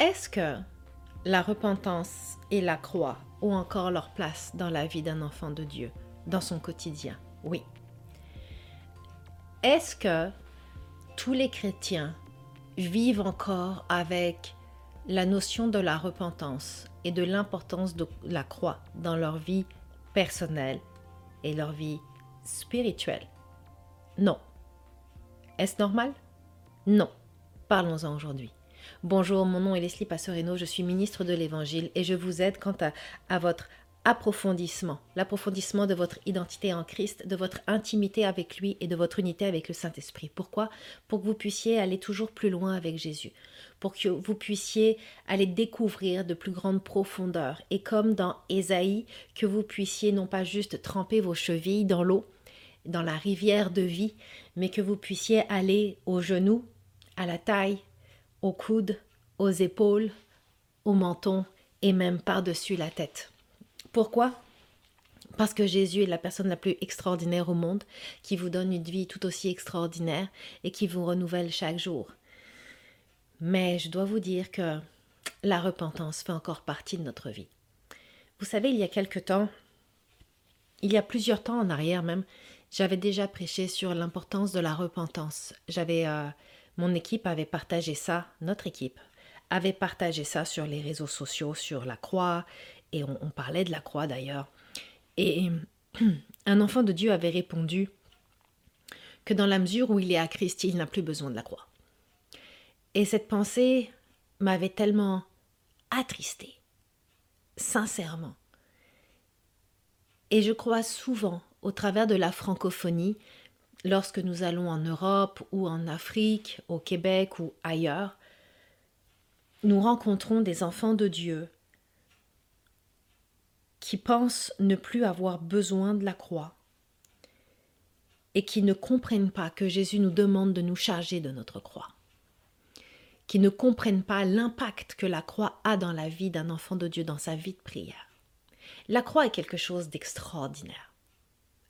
Est-ce que la repentance et la croix ont encore leur place dans la vie d'un enfant de Dieu, dans son quotidien? Oui. Est-ce que tous les chrétiens vivent encore avec la notion de la repentance et de l'importance de la croix dans leur vie personnelle et leur vie spirituelle? Non. Est-ce normal? Non. Parlons-en aujourd'hui. Bonjour, mon nom est Leslie Passerino, je suis ministre de l'Évangile et je vous aide quant à, à votre approfondissement, l'approfondissement de votre identité en Christ, de votre intimité avec lui et de votre unité avec le Saint-Esprit. Pourquoi? Pour que vous puissiez aller toujours plus loin avec Jésus, pour que vous puissiez aller découvrir de plus grandes profondeurs. Et comme dans Ésaïe, que vous puissiez non pas juste tremper vos chevilles dans l'eau, dans la rivière de vie, mais que vous puissiez aller aux genoux, à la taille, aux coudes, aux épaules, au menton et même par-dessus la tête. Pourquoi? Parce que Jésus est la personne la plus extraordinaire au monde, qui vous donne une vie tout aussi extraordinaire et qui vous renouvelle chaque jour. Mais je dois vous dire que la repentance fait encore partie de notre vie. Vous savez, il y a quelque temps, il y a plusieurs temps en arrière même, j'avais déjà prêché sur l'importance de la repentance. J'avais euh, mon équipe avait partagé ça, notre équipe avait partagé ça sur les réseaux sociaux, sur la croix, et on, parlait de la croix d'ailleurs. Et un enfant de Dieu avait répondu que dans la mesure où il est à Christ, il n'a plus besoin de la croix. Et cette pensée m'avait tellement attristée, sincèrement. Et je crois souvent, au travers de la francophonie, lorsque nous allons en Europe ou en Afrique, au Québec ou ailleurs, nous rencontrons des enfants de Dieu qui pensent ne plus avoir besoin de la croix et qui ne comprennent pas que Jésus nous demande de nous charger de notre croix, qui ne comprennent pas l'impact que la croix a dans la vie d'un enfant de Dieu, dans sa vie de prière. La croix est quelque chose d'extraordinaire,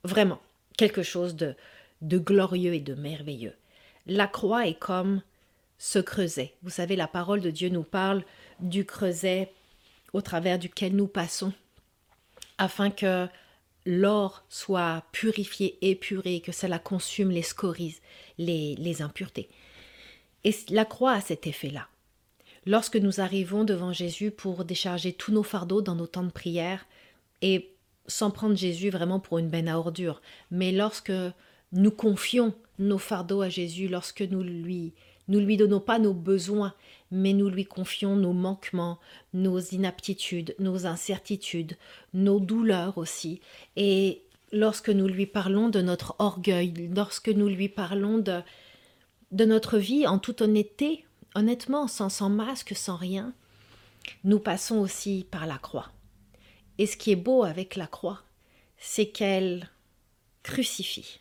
vraiment, quelque chose de, de glorieux et de merveilleux. La croix est comme ce creuset. Vous savez, la parole de Dieu nous parle du creuset au travers duquel nous passons, afin que l'or soit purifié, épuré, que cela consume les scories, les, les impuretés. Et la croix a cet effet-là. Lorsque nous arrivons devant Jésus pour décharger tous nos fardeaux dans nos temps de prière, et sans prendre Jésus vraiment pour une benne à ordures, mais lorsque nous confions nos fardeaux à Jésus lorsque nous lui nous lui donnons pas nos besoins, mais nous lui confions nos manquements, nos inaptitudes, nos incertitudes, nos douleurs aussi. Et lorsque nous lui parlons de notre orgueil, lorsque nous lui parlons de, de notre vie en toute honnêteté, honnêtement, sans, sans masque, sans rien, nous passons aussi par la croix. Et ce qui est beau avec la croix, c'est qu'elle crucifie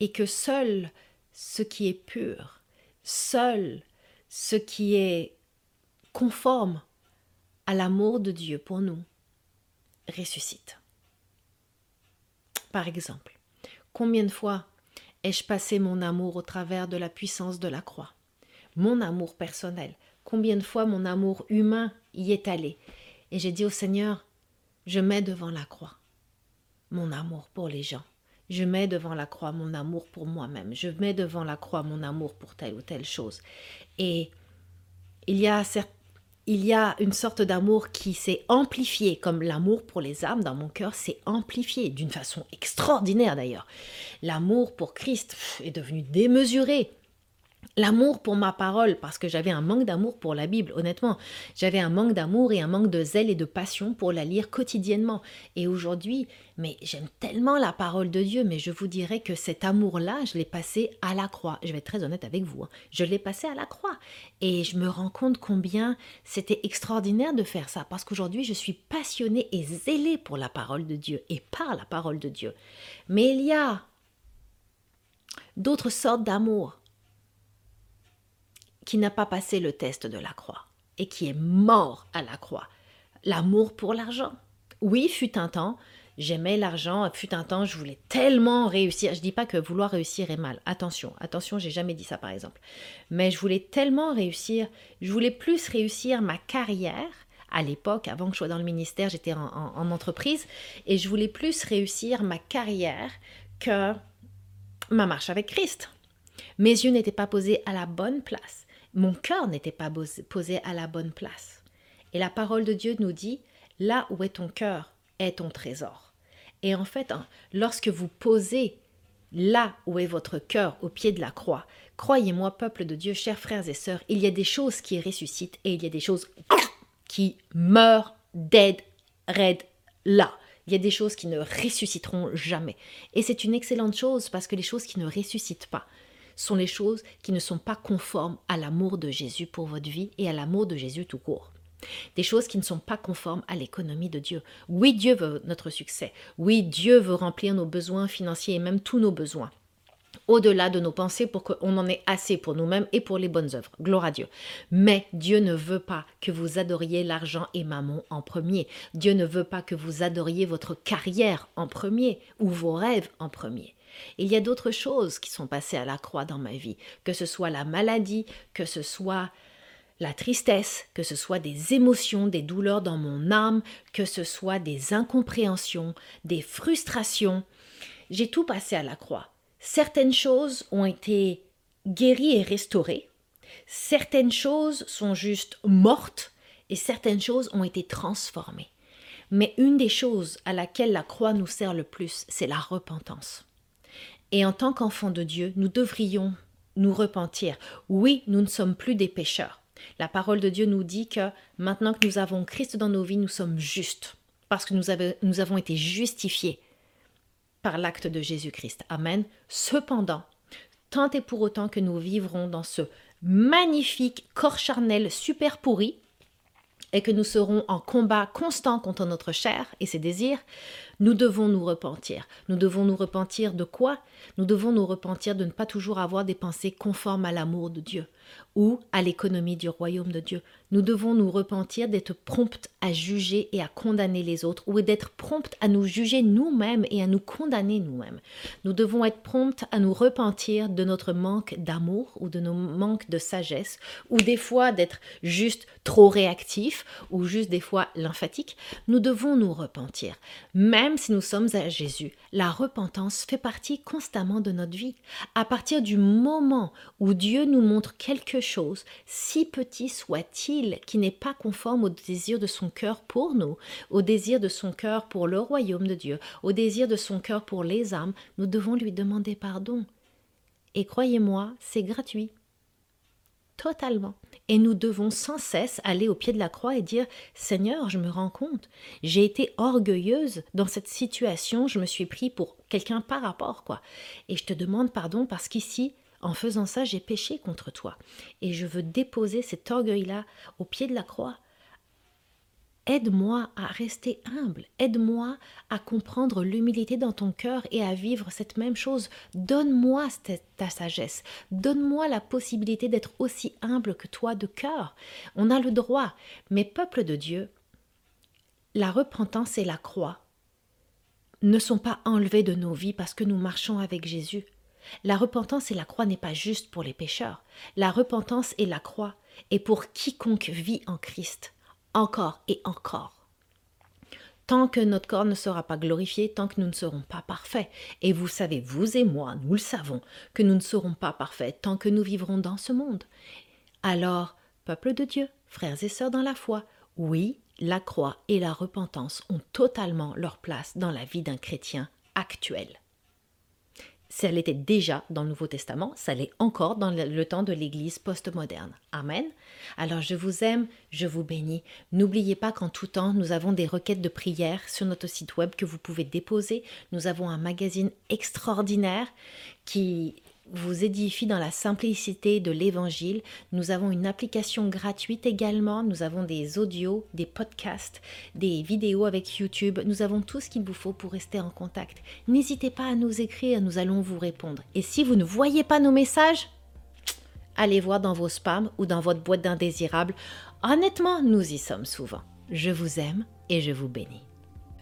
et que seul ce qui est pur, seul ce qui est conforme à l'amour de Dieu pour nous ressuscite. Par exemple, combien de fois ai-je passé mon amour au travers de la puissance de la croix? Mon amour personnel, combien de fois mon amour humain y est allé? Et j'ai dit au Seigneur, je mets devant la croix mon amour pour les gens je mets devant la croix mon amour pour moi-même. Je mets devant la croix mon amour pour telle ou telle chose. Et il y a, une sorte d'amour qui s'est amplifié, comme l'amour pour les âmes dans mon cœur s'est amplifié d'une façon extraordinaire d'ailleurs. L'amour pour Christ est devenu démesuré. L'amour pour ma parole, parce que j'avais un manque d'amour pour la Bible, honnêtement. J'avais un manque d'amour et un manque de zèle et de passion pour la lire quotidiennement. Et aujourd'hui, mais j'aime tellement la parole de Dieu, mais je vous dirais que cet amour-là, je l'ai passé à la croix. Je vais être très honnête avec vous. Hein. Je l'ai passé à la croix. Et je me rends compte combien c'était extraordinaire de faire ça, parce qu'aujourd'hui, je suis passionnée et zélée pour la parole de Dieu et par la parole de Dieu. Mais il y a d'autres sortes d'amour qui n'a pas passé le test de la croix et qui est mort à la croix. L'amour pour l'argent. Oui, fut un temps, J'aimais l'argent. Fut un temps, je voulais tellement réussir. Je dis pas que vouloir réussir est mal. Attention, attention, j'ai jamais dit ça par exemple. Mais je voulais tellement réussir. Je voulais plus réussir ma carrière. À l'époque, avant que je sois dans le ministère, j'étais en, en entreprise et je voulais plus réussir ma carrière que ma marche avec Christ. Mes yeux n'étaient pas posés à la bonne place. Mon cœur n'était pas posé à la bonne place. Et la parole de Dieu nous dit, là où est ton cœur est ton trésor. Et en fait, hein, lorsque vous posez là où est votre cœur au pied de la croix, croyez-moi, peuple de Dieu, chers frères et sœurs, il y a des choses qui ressuscitent et il y a des choses qui meurent dead, red, là. Il y a des choses qui ne ressusciteront jamais. Et c'est une excellente chose parce que les choses qui ne ressuscitent pas sont les choses qui ne sont pas conformes à l'amour de Jésus pour votre vie et à l'amour de Jésus tout court. Des choses qui ne sont pas conformes à l'économie de Dieu. Oui, Dieu veut notre succès. Oui, Dieu veut remplir nos besoins financiers et même tous nos besoins au-delà de nos pensées pour qu'on en ait assez pour nous-mêmes et pour les bonnes œuvres. Gloire à Dieu. Mais Dieu ne veut pas que vous adoriez l'argent et maman en premier. Dieu ne veut pas que vous adoriez votre carrière en premier ou vos rêves en premier. Il y a d'autres choses qui sont passées à la croix dans ma vie, que ce soit la maladie, que ce soit la tristesse, que ce soit des émotions, des douleurs dans mon âme, que ce soit des incompréhensions, des frustrations. J'ai tout passé à la croix. Certaines choses ont été guéries et restaurées. Certaines choses sont juste mortes et certaines choses ont été transformées. Mais une des choses à laquelle la croix nous sert le plus, c'est la repentance. Et en tant qu'enfants de Dieu, nous devrions nous repentir. Oui, nous ne sommes plus des pécheurs. La parole de Dieu nous dit que maintenant que nous avons Christ dans nos vies, nous sommes justes, parce que nous, avons été justifiés l'acte de Jésus-Christ. Amen. Cependant, tant et pour autant que nous vivrons dans ce magnifique corps charnel super pourri, et que nous serons en combat constant contre notre chair et ses désirs, nous devons nous repentir. Nous devons nous repentir de quoi? Nous devons nous repentir de ne pas toujours avoir des pensées conformes à l'amour de Dieu ou à l'économie du royaume de Dieu. Nous devons nous repentir d'être promptes à juger et à condamner les autres ou d'être promptes à nous juger nous-mêmes et à nous condamner nous-mêmes. Nous devons être promptes à nous repentir de notre manque d'amour ou de nos manques de sagesse ou des fois d'être juste trop réactifs ou juste des fois lymphatique. Nous devons nous repentir. Si nous sommes à Jésus, la repentance fait partie constamment de notre vie. À partir du moment où Dieu nous montre quelque chose, si petit soit-il, qui n'est pas conforme au désir de son cœur pour nous, au désir de son cœur pour le royaume de Dieu, au désir de son cœur pour les âmes, nous devons lui demander pardon. Et croyez-moi, c'est gratuit totalement. Et nous devons sans cesse aller au pied de la croix et dire Seigneur, je me rends compte, j'ai été orgueilleuse dans cette situation, je me suis pris pour quelqu'un par rapport, quoi. Et je te demande pardon parce qu'ici, en faisant ça, j'ai péché contre toi. Et je veux déposer cet orgueil-là au pied de la croix Aide-moi à rester humble, aide-moi à comprendre l'humilité dans ton cœur et à vivre cette même chose. Donne-moi ta sagesse, donne-moi la possibilité d'être aussi humble que toi de cœur. On a le droit, mais peuple de Dieu, la repentance et la croix ne sont pas enlevées de nos vies parce que nous marchons avec Jésus. La repentance et la croix n'est pas juste pour les pécheurs. La repentance et la croix est pour quiconque vit en Christ encore et encore. Tant que notre corps ne sera pas glorifié, tant que nous ne serons pas parfaits, et vous savez, vous et moi, nous le savons, que nous ne serons pas parfaits tant que nous vivrons dans ce monde. Alors, peuple de Dieu, frères et sœurs dans la foi, oui, la croix et la repentance ont totalement leur place dans la vie d'un chrétien actuel ça l'était déjà dans le Nouveau Testament, ça l'est encore dans le, temps de l'Église postmoderne. Amen. Alors je vous aime, je vous bénis. N'oubliez pas qu'en tout temps, nous avons des requêtes de prière sur notre site web que vous pouvez déposer. Nous avons un magazine extraordinaire qui vous édifie dans la simplicité de l'évangile. Nous avons une application gratuite également. Nous avons des audios, des podcasts, des vidéos avec YouTube. Nous avons tout ce qu'il vous faut pour rester en contact. N'hésitez pas à nous écrire, nous allons vous répondre. Et si vous ne voyez pas nos messages, allez voir dans vos spams ou dans votre boîte d'indésirables. Honnêtement, nous y sommes souvent. Je vous aime et je vous bénis.